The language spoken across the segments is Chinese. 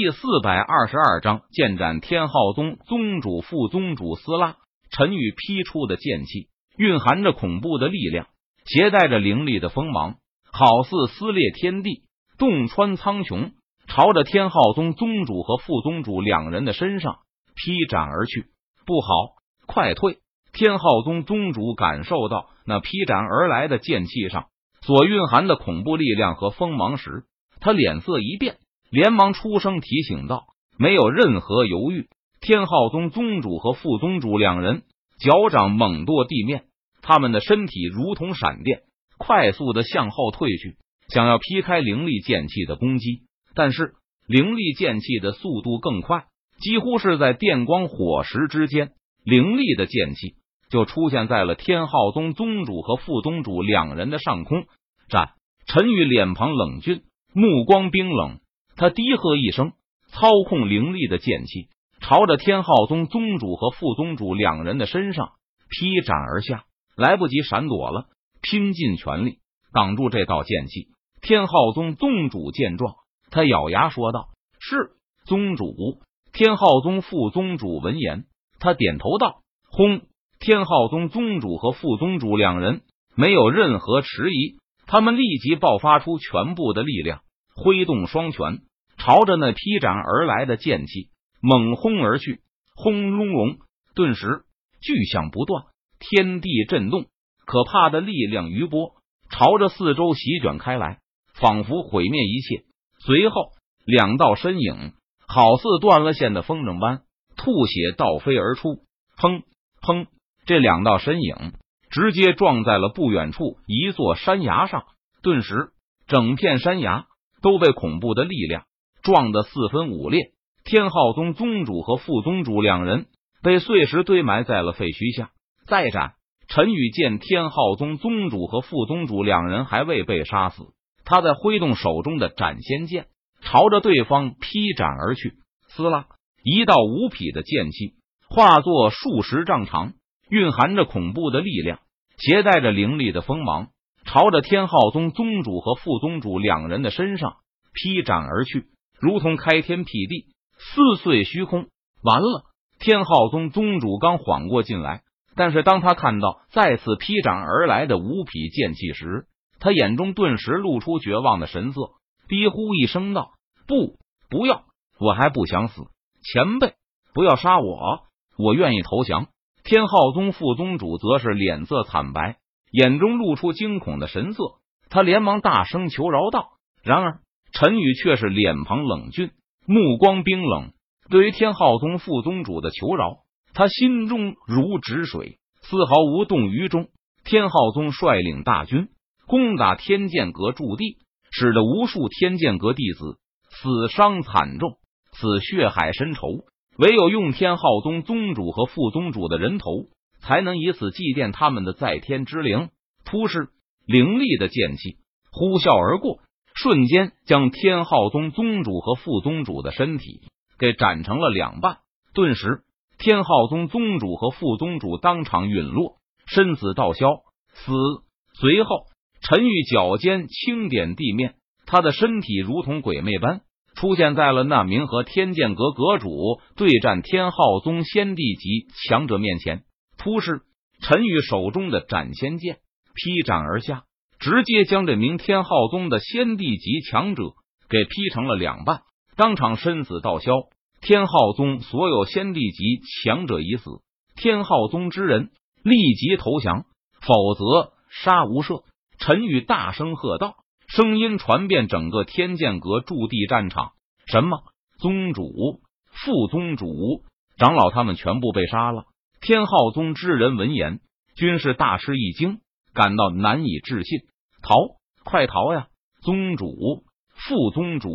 第四百二十二章，剑斩天浩宗宗主、副宗主斯拉。陈宇劈出的剑气，蕴含着恐怖的力量，携带着凌厉的锋芒，好似撕裂天地、洞穿苍穹，朝着天浩宗宗主和副宗主两人的身上劈斩而去。不好，快退！天浩宗宗主感受到那劈斩而来的剑气上所蕴含的恐怖力量和锋芒时，他脸色一变，连忙出声提醒道：“没有任何犹豫。”天浩宗宗主和副宗主两人脚掌猛跺地面，他们的身体如同闪电，快速的向后退去，想要劈开灵力剑气的攻击。但是灵力剑气的速度更快，几乎是在电光火石之间，灵力的剑气就出现在了天浩宗宗主和副宗主两人的上空。战陈宇脸庞冷峻，目光冰冷，他低喝一声，操控灵力的剑气。朝着天浩宗宗主和副宗主两人的身上劈斩而下，来不及闪躲了，拼尽全力挡住这道剑气。天浩宗宗主见状，他咬牙说道：“是宗主。”天浩宗副宗主闻言，他点头道：“轰！”天浩宗宗主和副宗主两人没有任何迟疑，他们立即爆发出全部的力量，挥动双拳，朝着那劈斩而来的剑气。猛轰而去，轰隆隆，顿时巨响不断，天地震动，可怕的力量余波朝着四周席卷开来，仿佛毁灭一切。随后，两道身影好似断了线的风筝般吐血倒飞而出，砰砰！这两道身影直接撞在了不远处一座山崖上，顿时整片山崖都被恐怖的力量撞得四分五裂。天浩宗宗主和副宗主两人被碎石堆埋在了废墟下。再斩，陈宇见天浩宗宗主和副宗主两人还未被杀死，他在挥动手中的斩仙剑，朝着对方劈斩而去。撕拉，一道无匹的剑气化作数十丈长，蕴含着恐怖的力量，携带着凌厉的锋芒，朝着天浩宗宗主和副宗主两人的身上劈斩而去，如同开天辟地。撕碎虚空，完了！天浩宗宗主刚缓过劲来，但是当他看到再次劈斩而来的五匹剑气时，他眼中顿时露出绝望的神色，低呼一声道：“不，不要！我还不想死！前辈，不要杀我！我愿意投降。”天浩宗副宗主则是脸色惨白，眼中露出惊恐的神色，他连忙大声求饶道：“然而陈宇却是脸庞冷峻。”目光冰冷，对于天浩宗副宗主的求饶，他心中如止水，丝毫无动于衷。天浩宗率领大军攻打天剑阁驻地，使得无数天剑阁弟子死伤惨重，此血海深仇，唯有用天浩宗宗主和副宗主的人头，才能以此祭奠他们的在天之灵。突施凌厉的剑气呼啸而过。瞬间将天浩宗宗主和副宗主的身体给斩成了两半，顿时天浩宗宗主和副宗主当场陨落，身死道消。死。随后，陈玉脚尖轻点地面，他的身体如同鬼魅般出现在了那名和天剑阁阁主对战天浩宗先帝级强者面前。突施，陈宇手中的斩仙剑劈斩而下。直接将这名天浩宗的先帝级强者给劈成了两半，当场身死道消。天浩宗所有先帝级强者已死，天浩宗之人立即投降，否则杀无赦！陈宇大声喝道，声音传遍整个天剑阁驻地战场。什么？宗主、副宗主、长老他们全部被杀了？天浩宗之人闻言，均是大吃一惊。感到难以置信，逃！快逃呀！宗主、副宗主、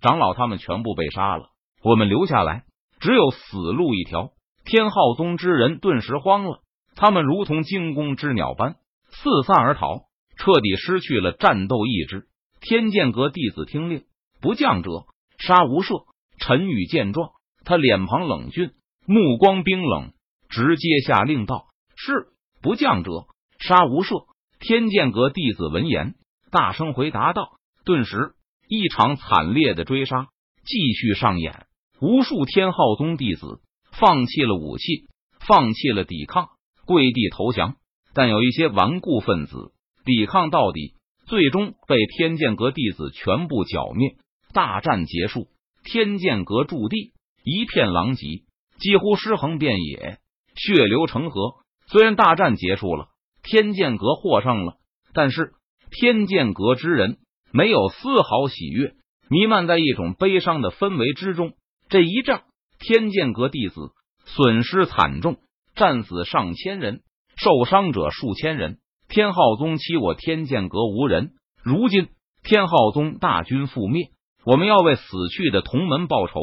长老他们全部被杀了，我们留下来只有死路一条。天浩宗之人顿时慌了，他们如同惊弓之鸟般四散而逃，彻底失去了战斗意志。天剑阁弟子听令，不降者杀无赦。陈宇见状，他脸庞冷峻，目光冰冷，直接下令道：“是不降者。”杀无赦！天剑阁弟子闻言，大声回答道。顿时，一场惨烈的追杀继续上演。无数天浩宗弟子放弃了武器，放弃了抵抗，跪地投降。但有一些顽固分子抵抗到底，最终被天剑阁弟子全部剿灭。大战结束，天剑阁驻地一片狼藉，几乎尸横遍野，血流成河。虽然大战结束了，天剑阁获胜了，但是天剑阁之人没有丝毫喜悦，弥漫在一种悲伤的氛围之中。这一仗，天剑阁弟子损失惨重，战死上千人。受伤者数千人，天浩宗欺我天剑阁无人。如今天浩宗大军覆灭，我们要为死去的同门报仇，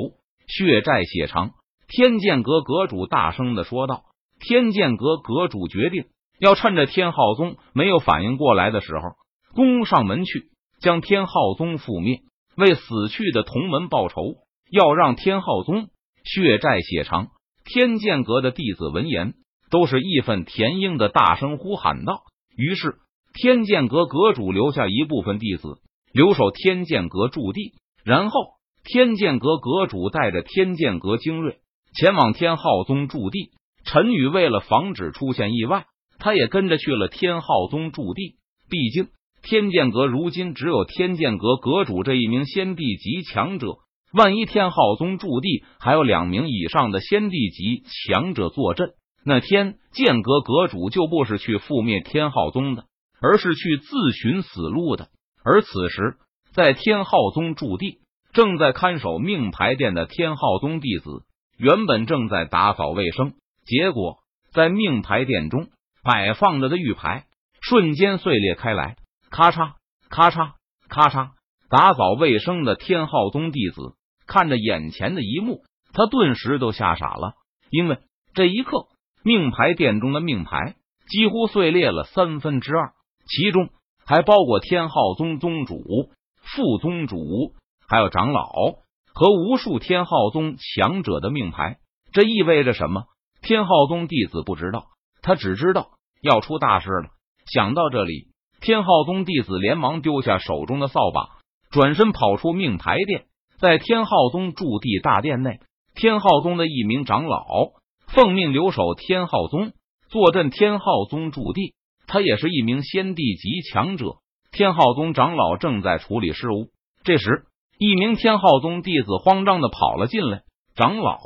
血债血偿。天剑阁阁主大声的说道：“天剑阁阁主决定要趁着天浩宗没有反应过来的时候，攻上门去，将天浩宗覆灭，为死去的同门报仇，要让天浩宗血债血偿。”天剑阁的弟子闻言。都是义愤填膺的大声呼喊道。于是，天剑阁阁主留下一部分弟子留守天剑阁驻地，然后天剑阁阁主带着天剑阁精锐前往天浩宗驻地。陈宇为了防止出现意外，他也跟着去了天浩宗驻地。毕竟，天剑阁如今只有天剑阁阁主这一名先帝级强者，万一天浩宗驻地还有两名以上的先帝级强者坐镇。那天剑阁阁主就不是去覆灭天浩宗的，而是去自寻死路的。而此时，在天浩宗驻地正在看守命牌殿的天浩宗弟子，原本正在打扫卫生，结果在命牌殿中摆放着的玉牌瞬间碎裂开来，咔嚓咔嚓咔嚓！打扫卫生的天浩宗弟子看着眼前的一幕，他顿时都吓傻了，因为这一刻。命牌殿中的命牌几乎碎裂了三分之二，其中还包括天浩宗宗主、副宗主，还有长老和无数天浩宗强者的命牌。这意味着什么？天浩宗弟子不知道，他只知道要出大事了。想到这里，天浩宗弟子连忙丢下手中的扫把，转身跑出命牌殿。在天浩宗驻地大殿内，天浩宗的一名长老。奉命留守天浩宗，坐镇天浩宗驻地。他也是一名先帝级强者。天浩宗长老正在处理事务，这时，一名天昊宗弟子慌张的跑了进来。长老，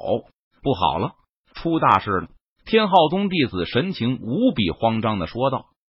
不好了，出大事了！天昊宗弟子神情无比慌张的说道。